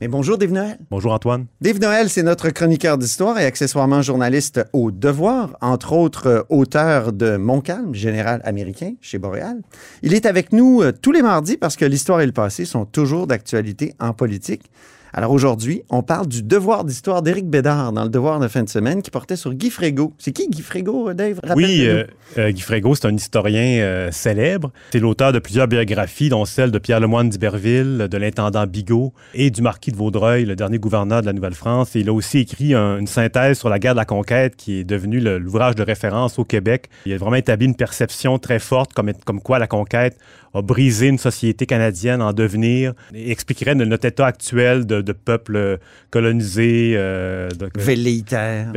Mais bonjour Dave Noël. Bonjour Antoine. Dave Noël, c'est notre chroniqueur d'histoire et accessoirement journaliste au Devoir, entre autres euh, auteur de Montcalm, général américain chez Boréal. Il est avec nous euh, tous les mardis parce que l'histoire et le passé sont toujours d'actualité en politique. Alors aujourd'hui, on parle du devoir d'histoire d'Éric Bédard dans le devoir de fin de semaine qui portait sur Guy Frégo. C'est qui Guy Frégo, Dave? Oui, euh, euh, Guy Frégo, c'est un historien euh, célèbre. C'est l'auteur de plusieurs biographies, dont celle de Pierre Lemoine d'Iberville, de l'intendant Bigot et du marquis de Vaudreuil, le dernier gouverneur de la Nouvelle-France. Et il a aussi écrit une synthèse sur la guerre de la conquête qui est devenue l'ouvrage de référence au Québec. Il a vraiment établi une perception très forte comme, comme quoi la conquête a brisé une société canadienne en devenir et expliquerait notre état actuel de, de peuple colonisé. Euh, Velléitaire.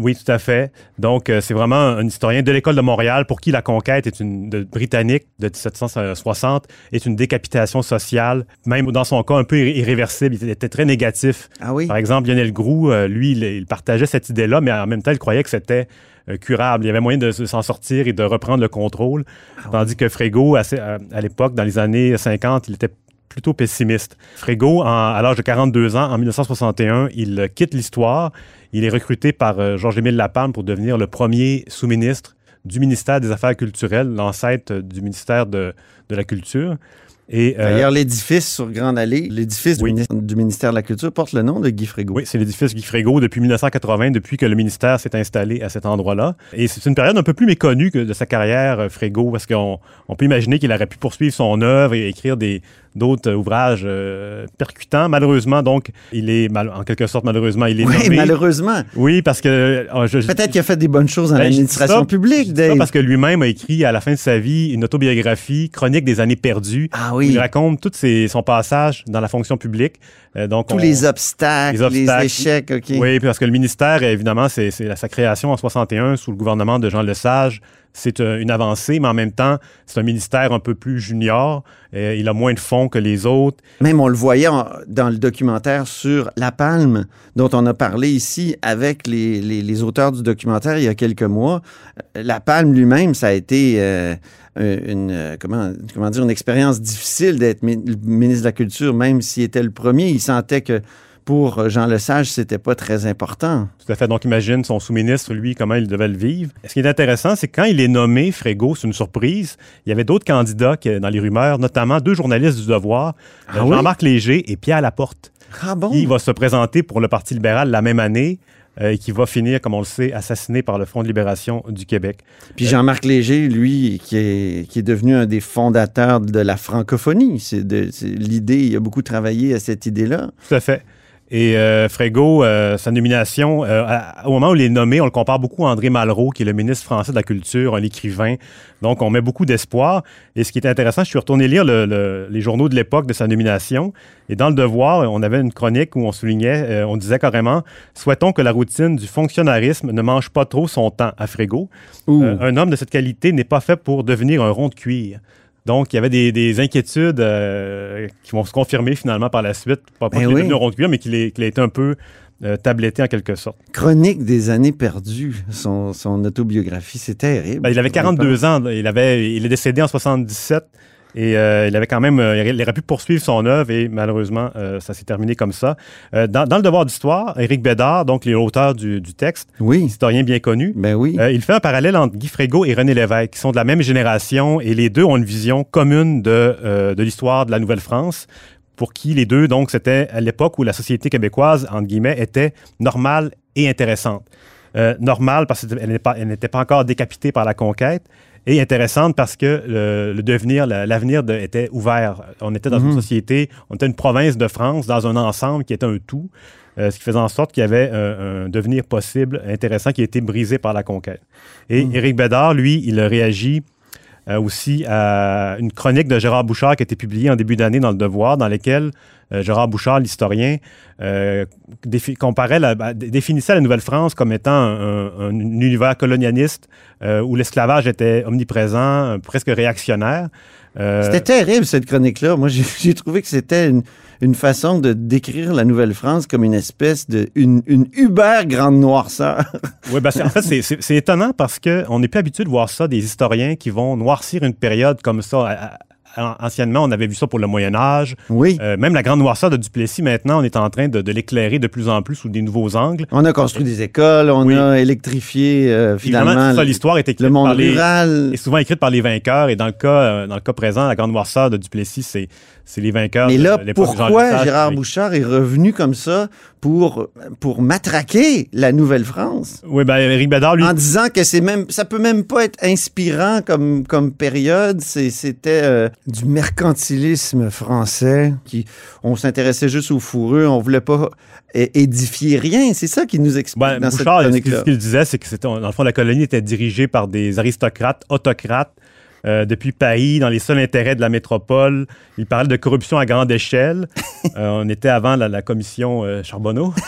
oui, tout à fait. Donc, euh, c'est vraiment un historien de l'École de Montréal pour qui la conquête est une, britannique de 1760 est une décapitation sociale, même dans son cas un peu irréversible. Il était très négatif. Ah oui? Par exemple, Lionel Groux, euh, lui, il, partageait cette idée-là, mais en même temps, il croyait que c'était euh, curable. Il y avait moyen de s'en sortir et de reprendre le contrôle. Ah Tandis que Frégo, à, à l'époque, dans les années 50, il était plutôt pessimiste. Frégo, à l'âge de 42 ans, en 1961, il quitte l'histoire. Il est recruté par euh, Georges-Émile Lapalme pour devenir le premier sous-ministre du ministère des Affaires culturelles, l'ancêtre du ministère de, de la Culture. Euh, D'ailleurs, l'édifice sur Grande Allée, l'édifice du, ministère de la Culture porte le nom de Guy Frégo. Oui, c'est l'édifice Guy Frégo depuis 1980, depuis que le ministère s'est installé à cet endroit-là. Et c'est une période un peu plus méconnue que de sa carrière, euh, Frégo, parce qu'on on peut imaginer qu'il aurait pu poursuivre son œuvre et écrire des, d'autres ouvrages euh, percutants. Malheureusement, donc, il est, en quelque sorte, malheureusement, il est oui, malheureusement. Oui, parce que... Oh, Peut-être qu'il a fait des bonnes choses dans ben, l'administration publique, Dave. parce que lui-même a écrit, à la fin de sa vie, une autobiographie, Chronique des années perdues. Ah oui. Il raconte tout son passage dans la fonction publique. Euh, donc Tous les, obstacles, les, échecs, OK. Oui, parce que le ministère, évidemment, c'est sa création en 61 sous le gouvernement de Jean Lesage c'est euh, une avancée, mais en même temps, c'est un ministère un peu plus junior. Euh, il a moins de fonds que les autres. Même on le voyait dans le documentaire sur La Palme, dont on a parlé ici avec les, auteurs du documentaire il y a quelques mois. Euh, La Palme lui-même, ça a été une, une expérience difficile d'être ministre de la Culture, même s'il était le premier. Il sentait que pour Jean Lesage, c'était pas très important. Tout à fait. Donc, imagine son sous-ministre, lui, comment il devait le vivre. Ce qui est intéressant, c'est que quand il est nommé Frégo, c'est une surprise, il y avait d'autres candidats dans les rumeurs, notamment deux journalistes du Devoir, ah Jean-Marc Léger et Pierre Laporte. Ah bon? Il va se présenter pour le Parti libéral la même année euh, et qui va finir, comme on le sait, assassiné par le Front de libération du Québec. Puis Jean-Marc Léger, lui, qui est, qui est devenu un des fondateurs de la francophonie. C'est l'idée, il a beaucoup travaillé à cette idée-là. Tout à fait. Et euh, Frégo, euh, sa nomination, euh, au moment où il est nommé, on le compare beaucoup à André Malraux, qui est le ministre français de la Culture, un écrivain. Donc, on met beaucoup d'espoir. Et ce qui est intéressant, je suis retourné lire les journaux de l'époque de sa nomination. Et dans le Devoir, on avait une chronique où on soulignait, on disait carrément, souhaitons que la routine du fonctionnarisme ne mange pas trop son temps à Frégo. un homme de cette qualité n'est pas fait pour devenir un rond de cuir. Donc, il y avait des, inquiétudes euh, qui vont se confirmer finalement par la suite. Pas, pas ben qu'il est devenu rond de cuir, mais qu'il a été un peu euh, tabletté en quelque sorte. Chronique des années perdues, son, autobiographie, c'est terrible. Ben, il avait 42 ans. Il, avait, il est décédé en 77. Et euh, il avait quand même, euh, il aurait pu poursuivre son œuvre et malheureusement, euh, ça s'est terminé comme ça. Dans, le devoir d'histoire, Éric Bédard, donc l'auteur du, du texte, oui. historien bien connu, ben oui. il fait un parallèle entre Guy Frégo et René Lévesque, qui sont de la même génération et les deux ont une vision commune de, de l'histoire de la Nouvelle-France pour qui les deux, donc, c'était à l'époque où la société québécoise, entre guillemets, était normale et intéressante. normale parce qu'elle n'était pas encore décapitée par la conquête et intéressante parce que le, devenir, l'avenir était ouvert. On était dans une mhm. société, on était une province de France dans un ensemble qui était un tout, euh, ce qui faisait en sorte qu'il y avait un, devenir possible, intéressant, qui a été brisé par la conquête. Et mhm. Éric Bédard, lui, il a réagi euh, aussi à une chronique de Gérard Bouchard qui a été publiée en début d'année dans Le Devoir, dans laquelle euh, Gérard Bouchard, l'historien, euh, comparait bah, dé- définissait la Nouvelle-France comme étant un, un univers colonialiste euh, où l'esclavage était omniprésent, euh, presque réactionnaire. Euh, C'était terrible, cette chronique-là. Moi, j'ai trouvé que c'était une, une façon de décrire la Nouvelle-France comme une espèce de. une, une uber grande noirceur. Oui, ben en fait, c'est- étonnant parce qu'on n'est plus habitué de voir ça, des historiens qui vont noircir une période comme ça. À- à- Anciennement, on avait vu ça pour le Moyen Âge. Oui. Euh, même la grande noirceur de Duplessis, maintenant, on est en train de, de l'éclairer de plus en plus sous des nouveaux angles. On a construit des écoles, on Oui. a électrifié euh, finalement ça, l'histoire est écrite le monde par les, rural. est souvent écrite par les vainqueurs. Et dans le cas, euh, dans le cas présent, la grande noirceur de Duplessis, c'est c'est les vainqueurs. Mais là, de pourquoi Gérard Bouchard est revenu comme ça pour, pour matraquer la Nouvelle-France? Oui, ben Éric Bédard, lui, En disant que c'est même, ça peut même pas être inspirant comme, comme période. C'était euh, du mercantilisme français. Qui, on s'intéressait juste aux fourreux. On voulait pas édifier rien. C'est ça qui nous explique Ben, dans Bouchard, cette ce qu'il chronique-là. ce qu'il disait, c'est que dans le fond, la colonie était dirigée par des aristocrates, autocrates, euh, depuis Paris, dans les seuls intérêts de la métropole. Il parlait de corruption à grande échelle. Euh, on était avant la, la commission euh, Charbonneau.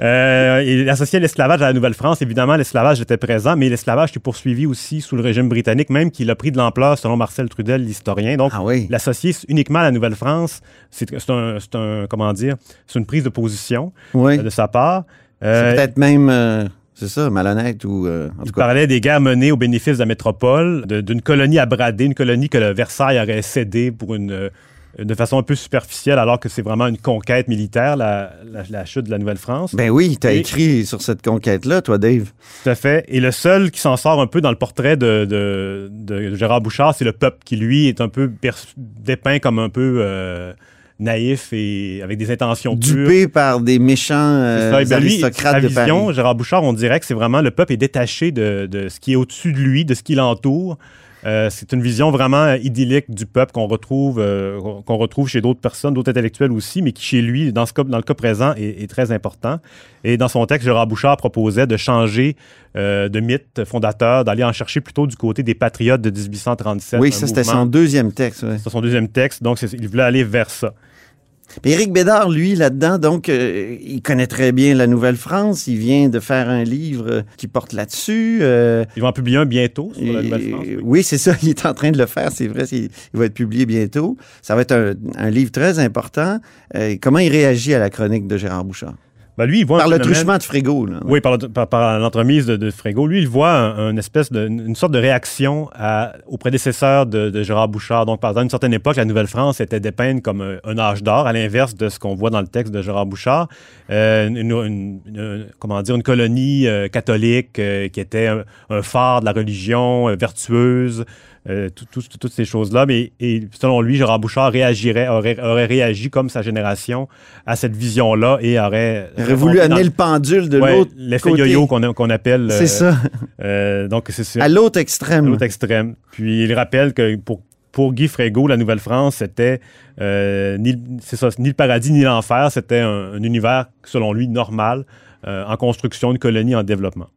Euh, il associait l'esclavage à la Nouvelle-France. Évidemment, l'esclavage était présent, mais l'esclavage était poursuivi aussi sous le régime britannique, même qu'il a pris de l'ampleur, selon Marcel Trudel, l'historien. Donc, Ah oui. l'associer uniquement à la Nouvelle-France, c'est un, comment dire, c'est une prise de position Oui. euh, de sa part. C'est peut-être même, c'est ça, malhonnête ou euh, en il tout cas. parlait des guerres menées au bénéfice de la métropole, d'une colonie à brader, une colonie que le Versailles aurait cédée pour une, euh, de façon un peu superficielle, alors que c'est vraiment une conquête militaire, la, la- la chute de la Nouvelle-France. Ben oui, tu as Et- écrit sur cette conquête-là, toi, Dave. Tout à fait. Et le seul qui s'en sort un peu dans le portrait de, de- de Gérard Bouchard, c'est le peuple qui, lui, est un peu dépeint comme un peu euh, naïf et avec des intentions pures. Dupé par des méchants euh, ça. Et ben lui, aristocrates de vision, Paris. Gérard Bouchard, on dirait que c'est vraiment le peuple est détaché de, de ce qui est au-dessus de lui, de ce qui l'entoure. Euh, c'est une vision vraiment idyllique du peuple qu'on retrouve, euh, qu'on retrouve chez d'autres personnes, d'autres intellectuels aussi, mais qui chez lui, dans, ce cas, dans le cas présent, est, est très important. Et dans son texte, Gérard Bouchard proposait de changer euh, de mythe fondateur, d'aller en chercher plutôt du côté des patriotes de 1837. Oui, ça, c'était son deuxième texte. ouais. C'est son deuxième texte, donc il voulait aller vers ça. Puis Éric Bédard, lui, là-dedans, donc, euh, il connaît très bien la Nouvelle-France. Il vient de faire un livre qui porte là-dessus. euh, Il va en publier un bientôt sur la Nouvelle-France. oui. oui, c'est ça. Il est en train de le faire. C'est vrai. Il va être publié bientôt. Ça va être un, un livre très important. Euh, comment il réagit à la chronique de Gérard Bouchard? Ben, lui, il voit un Par le phénomène- truchement de Frégo. Là. Oui, par, le- par- par l'entremise de, de. Lui, il voit un, un espèce de, une sorte de réaction à, aux prédécesseurs de, de Gérard Bouchard. Donc, par exemple, une certaine époque, la Nouvelle-France était dépeinte comme un, un âge d'or, à l'inverse de ce qu'on voit dans le texte de Gérard Bouchard. Euh, une, une- une- comment dire, une colonie euh, catholique euh, qui était un, un phare de la religion, euh, vertueuse. euh, tout- tout- toutes ces choses-là. Mais et selon lui, Gérard Bouchard réagirait, aurait, aurait réagi comme sa génération à cette vision-là et aurait, Voulu amener le pendule de Ouais, l'autre L'effet yo-yo qu'on appelle. C'est euh, ça. euh, donc, c'est À l'autre extrême. l'autre extrême. Puis, il rappelle que pour, pour Guy Frégo, la Nouvelle-France, c'était euh, ni, ça, ni le paradis ni l'enfer. C'était un, un univers, selon lui, normal, euh, en construction, une colonie en développement.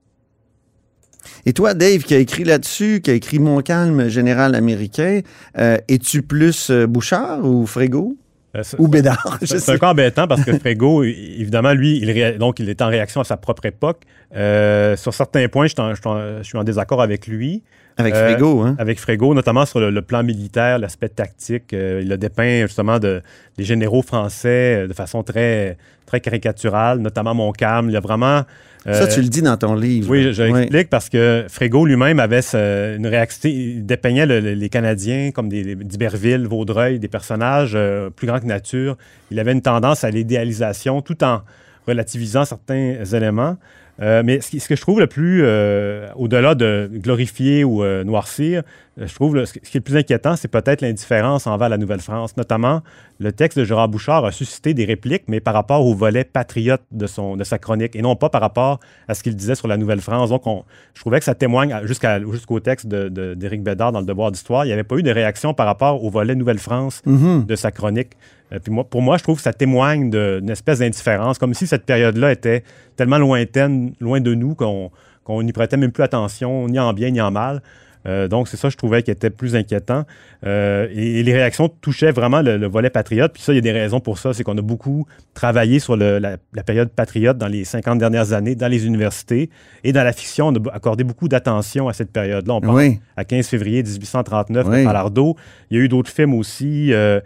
Et toi, Dave, qui a écrit là-dessus, qui a écrit Mon calme général américain, euh, es-tu plus Bouchard ou Frégo c'est- ou Bédard? Je C'est un peu embêtant parce que Frégo, évidemment, lui, il, ré- donc, il est en réaction à sa propre époque. Euh, sur certains points, je suis en désaccord avec lui. Avec Euh, Frégo, hein? avec Frégo, notamment sur le, le plan militaire, l'aspect tactique. Euh, il a dépeint justement de, des généraux français euh, de façon très, très caricaturale, notamment Montcalm. Il a vraiment. Ça, tu le dis dans ton livre. oui, je, l'explique parce que Frégo lui-même avait ce- une réaction. Il dépeignait le- le- les Canadiens comme des d'Iberville, Vaudreuil, des personnages euh, plus grands que nature. Il avait une tendance à l'idéalisation tout en relativisant certains éléments. Euh, mais ce, qui- ce que je trouve le plus, euh, au-delà de glorifier ou euh, noircir, je trouve le- ce qui est le plus inquiétant, c'est peut-être l'indifférence envers la Nouvelle-France. Notamment, le texte de Gérard Bouchard a suscité des répliques, mais par rapport au volet patriote de, son, de sa chronique, et non pas par rapport à ce qu'il disait sur la Nouvelle-France. Donc, on- je trouvais que ça témoigne, jusqu'à- jusqu'au texte de- de- d'Éric Bédard dans le Devoir d'Histoire, il n'y avait pas eu de réaction par rapport au volet Nouvelle-France Mhm. de sa chronique. Euh, puis moi, pour moi, je trouve que ça témoigne d'une espèce d'indifférence, comme si cette période-là était tellement lointaine, loin de nous, qu'on n'y prêtait même plus attention, ni en bien ni en mal. Euh, donc, c'est ça, je trouvais qui était plus inquiétant. Euh, et, et les réactions touchaient vraiment le, le volet patriote. Puis ça, il y a des raisons pour ça. C'est qu'on a beaucoup travaillé sur le- la, la période patriote dans les 50 dernières années, dans les universités et dans la fiction. On a accordé beaucoup d'attention à cette période-là. On pense Oui. à 15 février 1839, Oui. de Palardo. Il y a eu d'autres films aussi. euh,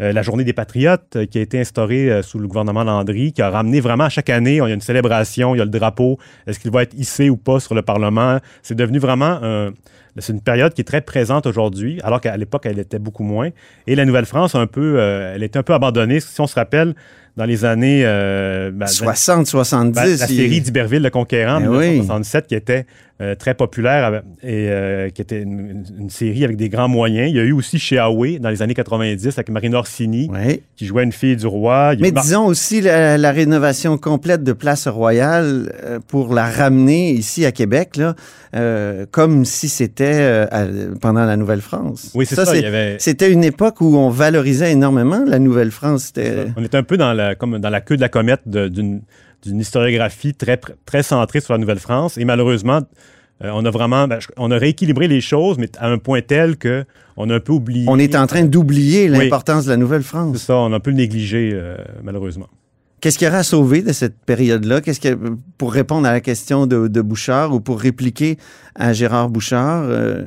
euh, la Journée des Patriotes, euh, qui a été instaurée euh, sous le gouvernement Landry, qui a ramené vraiment à chaque année, il y a une célébration, il y a le drapeau. Est-ce qu'il va être hissé ou pas sur le Parlement? C'est devenu vraiment c'est une période qui est très présente aujourd'hui, alors qu'à l'époque, elle était beaucoup moins. Et la Nouvelle-France, un peu, elle était un peu abandonnée. Si on se rappelle, dans les années... euh, ben, 60, 70. ben, la il- série d'Iberville, le Conquérant, en Ben oui. 1967, qui était euh, très populaire avec- et euh, qui était une, série avec des grands moyens. Il y a eu aussi chez Huawei dans les années 90 avec Marine Orsini, Oui. qui jouait une fille du roi. Il Mais disons aussi la, la rénovation complète de Place Royale euh, pour la ramener ici à Québec, là, euh, comme si c'était euh, pendant la Nouvelle-France. Oui, c'est ça. il y avait- C'était une époque où on valorisait énormément la Nouvelle-France. On était un peu dans la, comme dans la queue de la comète d'une d'une historiographie très, très centrée sur la Nouvelle-France. Et malheureusement, euh, on a vraiment ben, on a rééquilibré les choses, mais à un point tel que on a un peu oublié. on est en train d'oublier Oui. l'importance de la C'est Nouvelle-France. ça, on a un peu négligé, euh, malheureusement. Qu'est-ce qu'il y aurait à sauver de cette période-là? Qu'est-ce que pour répondre à la question de, de Bouchard ou pour répliquer à Gérard Bouchard? euh,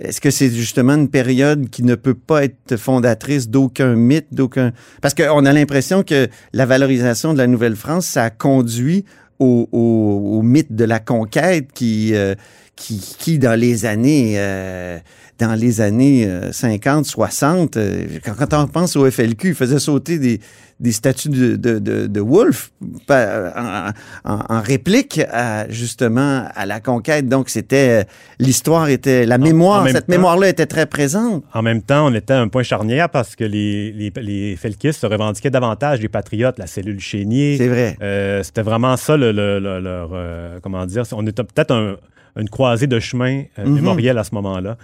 est-ce que c'est justement une période qui ne peut pas être fondatrice d'aucun mythe, d'aucun... Parce qu'on a l'impression que la valorisation de la Nouvelle-France, ça a conduit au, au- au mythe de la conquête qui, euh, qui, qui dans les années... euh, dans les années euh, 50, 60, euh, quand, on pense au FLQ, il faisait sauter des, des statues de, de, de, de Wolfe pa- en, en- en réplique à, justement à la conquête. Donc, c'était l'histoire était la mémoire, en cette mémoire-là était très présente. En même temps, on était à un point charnière parce que les, les, se revendiquaient davantage des patriotes, la cellule Chénier. C'est vrai. Euh, C'était vraiment ça, le, le- le- leur, euh, comment dire, on était peut-être un- une croisée de chemin euh, Mhm. mémoriel à ce moment-là.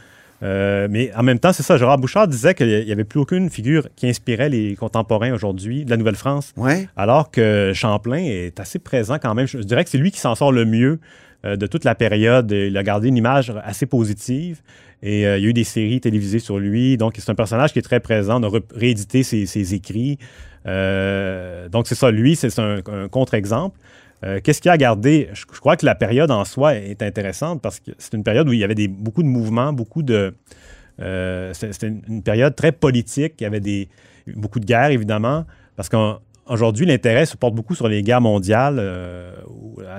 Euh, mais en même temps, c'est ça, Gérard Bouchard disait qu'il n'y avait plus aucune figure qui inspirait les contemporains aujourd'hui de la Nouvelle-France, Ouais. alors que Champlain est assez présent quand même. Je dirais que c'est lui qui s'en sort le mieux euh, de toute la période. Il a gardé une image assez positive. Et euh, il y a eu des séries télévisées sur lui. Donc, c'est un personnage qui est très présent. On a réédité ses, ses écrits. Donc, c'est ça. Lui, c'est un, un contre-exemple. Euh, Qu'est-ce qu'il y a à garder? Je, crois que la période en soi est intéressante parce que c'est une période où il y avait beaucoup de mouvements, beaucoup de... euh, C'était une, période très politique. Il y avait beaucoup de guerres, évidemment, parce qu'aujourd'hui, l'intérêt se porte beaucoup sur les guerres mondiales, euh,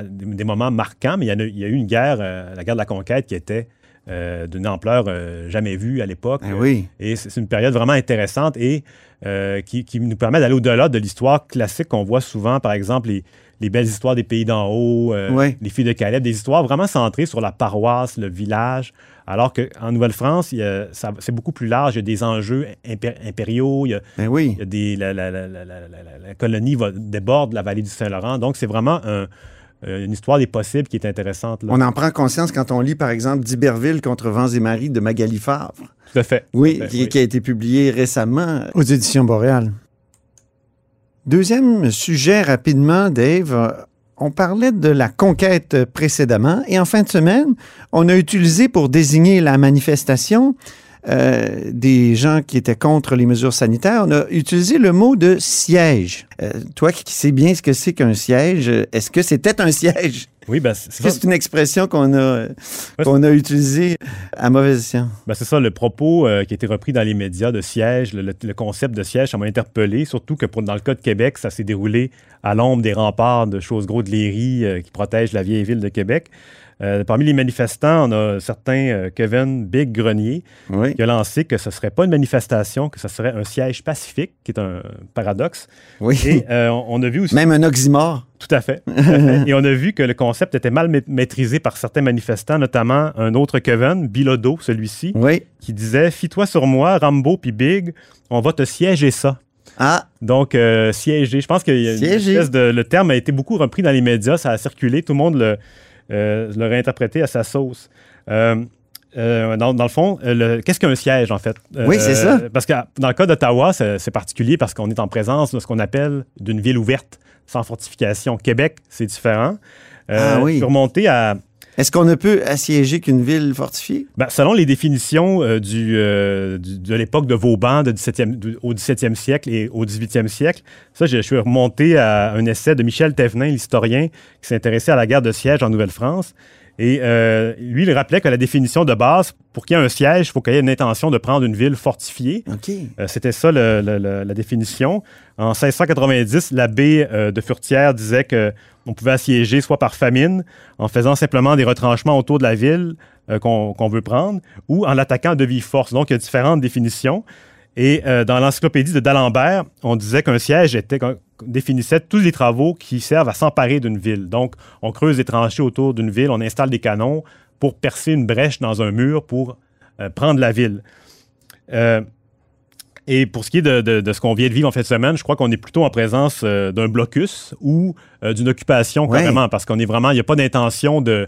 des, moments marquants, mais il y, a, eu une guerre, la guerre de la conquête, qui était euh, d'une ampleur euh, jamais vue à l'époque. Ben oui. Et c'est une période vraiment intéressante et euh, qui, qui nous permet d'aller au-delà de l'histoire classique qu'on voit souvent, par exemple, les, les belles histoires des pays d'en haut, les filles de Caleb, des histoires vraiment centrées sur la paroisse, le village, alors qu'en Nouvelle-France, c'est beaucoup plus large, il y a des enjeux impé- impériaux, il y a, Ben oui. il y a des, la, la- la- la- la- la- la colonie va, déborde la vallée du Saint-Laurent, donc c'est vraiment un- euh, une histoire des possibles qui est intéressante. là. On en prend conscience quand on lit, par exemple, d'Iberville contre Vents et Marie de Magali Favre. Tout à fait. Oui, qui, oui. qui a été publié récemment aux éditions Boréal. Deuxième sujet rapidement, Dave. On parlait de la conquête précédemment et en fin de semaine, on a utilisé pour désigner la manifestation euh, des gens qui étaient contre les mesures sanitaires, on a utilisé le mot de siège. Euh, toi qui sais bien ce que c'est qu'un siège, est-ce que c'était un siège? Oui, ben, c'est une expression qu'on a, qu'on a utilisée à mauvais escient? Ben, c'est ça, le propos euh, qui a été repris dans les médias de siège, le, le- le concept de siège, ça m'a interpellé, surtout que pour, dans le cas de Québec, ça s'est déroulé à l'ombre des remparts de Chose-Gros de Léry euh, qui protègent la vieille ville de Québec. Euh, parmi les manifestants, on a certains, euh, Kevin Big Grenier, Oui. qui a lancé que ce ne serait pas une manifestation, que ce serait un siège pacifique, qui est un paradoxe. Oui. Et euh, on a vu aussi... Même un oxymore. Tout à fait. tout à fait. Et on a vu que le concept était mal ma- maîtrisé par certains manifestants, notamment un autre Kevin, Bilodeau, celui-ci, Oui. qui disait Fie-toi sur moi, Rambo puis Big, on va te siéger ça. Ah, Donc, euh, siéger. Je pense que une espèce de, le terme a été beaucoup repris dans les médias, ça a circulé, tout le monde le, euh, l'a réinterprété à sa sauce. Euh, euh, dans, dans le fond, euh, le- qu'est-ce qu'un siège, en fait? Oui, c'est ça. Parce que dans le cas d'Ottawa, c'est particulier parce qu'on est en présence de ce qu'on appelle d'une ville ouverte, sans fortification. Québec, c'est différent. Ah oui. Je suis remonté à, Est-ce qu'on ne peut assiéger qu'une ville fortifiée? Ben, selon les définitions euh, euh, de l'époque de Vauban de 17e, du- au 17e siècle et au 18e siècle, ça, je, je suis remonté à un essai de Michel Thévenin, l'historien, qui s'intéressait à la guerre de siège en Nouvelle-France. Et euh, lui, il rappelait que la définition de base, pour qu'il y ait un siège, il faut qu'il y ait une intention de prendre une ville fortifiée. OK. Euh, C'était ça le- le- le- la définition. En 1690, l'abbé euh, de Furtière disait que on pouvait assiéger soit par famine, en faisant simplement des retranchements autour de la ville euh, qu'on qu'on veut prendre, ou en l'attaquant de vive force. Donc, il y a différentes définitions. Et euh, dans l'encyclopédie de d'Alembert, on disait qu'un siège était, définissait tous les travaux qui servent à s'emparer d'une ville. Donc, on creuse des tranchées autour d'une ville, on installe des canons pour percer une brèche dans un mur pour euh, prendre la ville. Euh, et pour ce qui est de, de- de ce qu'on vient de vivre en fin de semaine, je crois qu'on est plutôt en présence euh, d'un blocus ou d'une occupation Ouais. carrément, parce qu'on est vraiment, il n'y a pas d'intention de,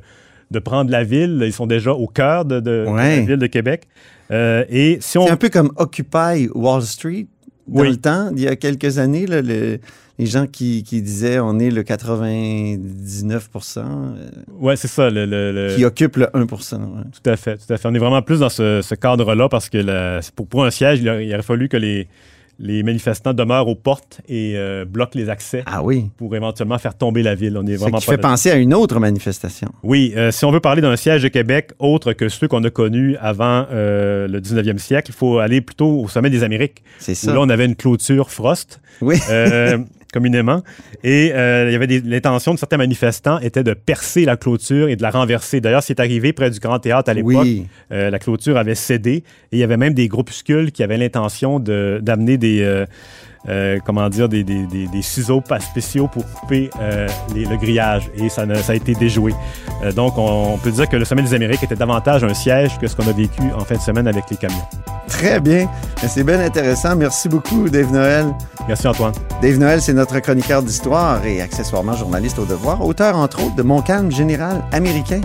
de prendre la ville. Ils sont déjà au cœur de, de- la ville de Québec. Euh, et si on C'est un peu comme Occupy Wall Street dans Oui. le temps, il y a quelques années, là, le- les gens qui, qui disaient on est le 99 euh, ouais, c'est ça, le, qui occupe le 1 ouais. tout à fait, tout à fait. On est vraiment plus dans ce, ce cadre-là parce que la- pour, pour un siège, il, a- il aurait fallu que les, les manifestants demeurent aux portes et euh, bloquent les accès Ah oui. pour éventuellement faire tomber la ville. On est Ce vraiment qui pas fait penser à une autre manifestation. Oui, euh, si on veut parler d'un siège de Québec autre que ceux qu'on a connus avant euh, le 19e siècle, il faut aller plutôt au sommet des Amériques, C'est où ça. là, on avait une clôture Frost, Oui. communément, et euh, il y avait des- l'intention de certains manifestants était de percer la clôture et de la renverser. D'ailleurs, c'est arrivé près du Grand Théâtre à l'époque. Oui. Euh, la clôture avait cédé et il y avait même des groupuscules qui avaient l'intention de- d'amener des, euh, euh, comment dire, des, des- des- des ciseaux pas spéciaux pour couper euh, les- le grillage et ça, ne- ça a été déjoué. Euh, donc, on, on peut dire que le Sommet des Amériques était davantage un siège que ce qu'on a vécu en fin de semaine avec les camions. Très bien. C'est bien intéressant. Merci beaucoup, Dave Noël. Merci Antoine. Dave Noël, c'est notre chroniqueur d'histoire et accessoirement journaliste au devoir, auteur entre autres de Mon calme général américain.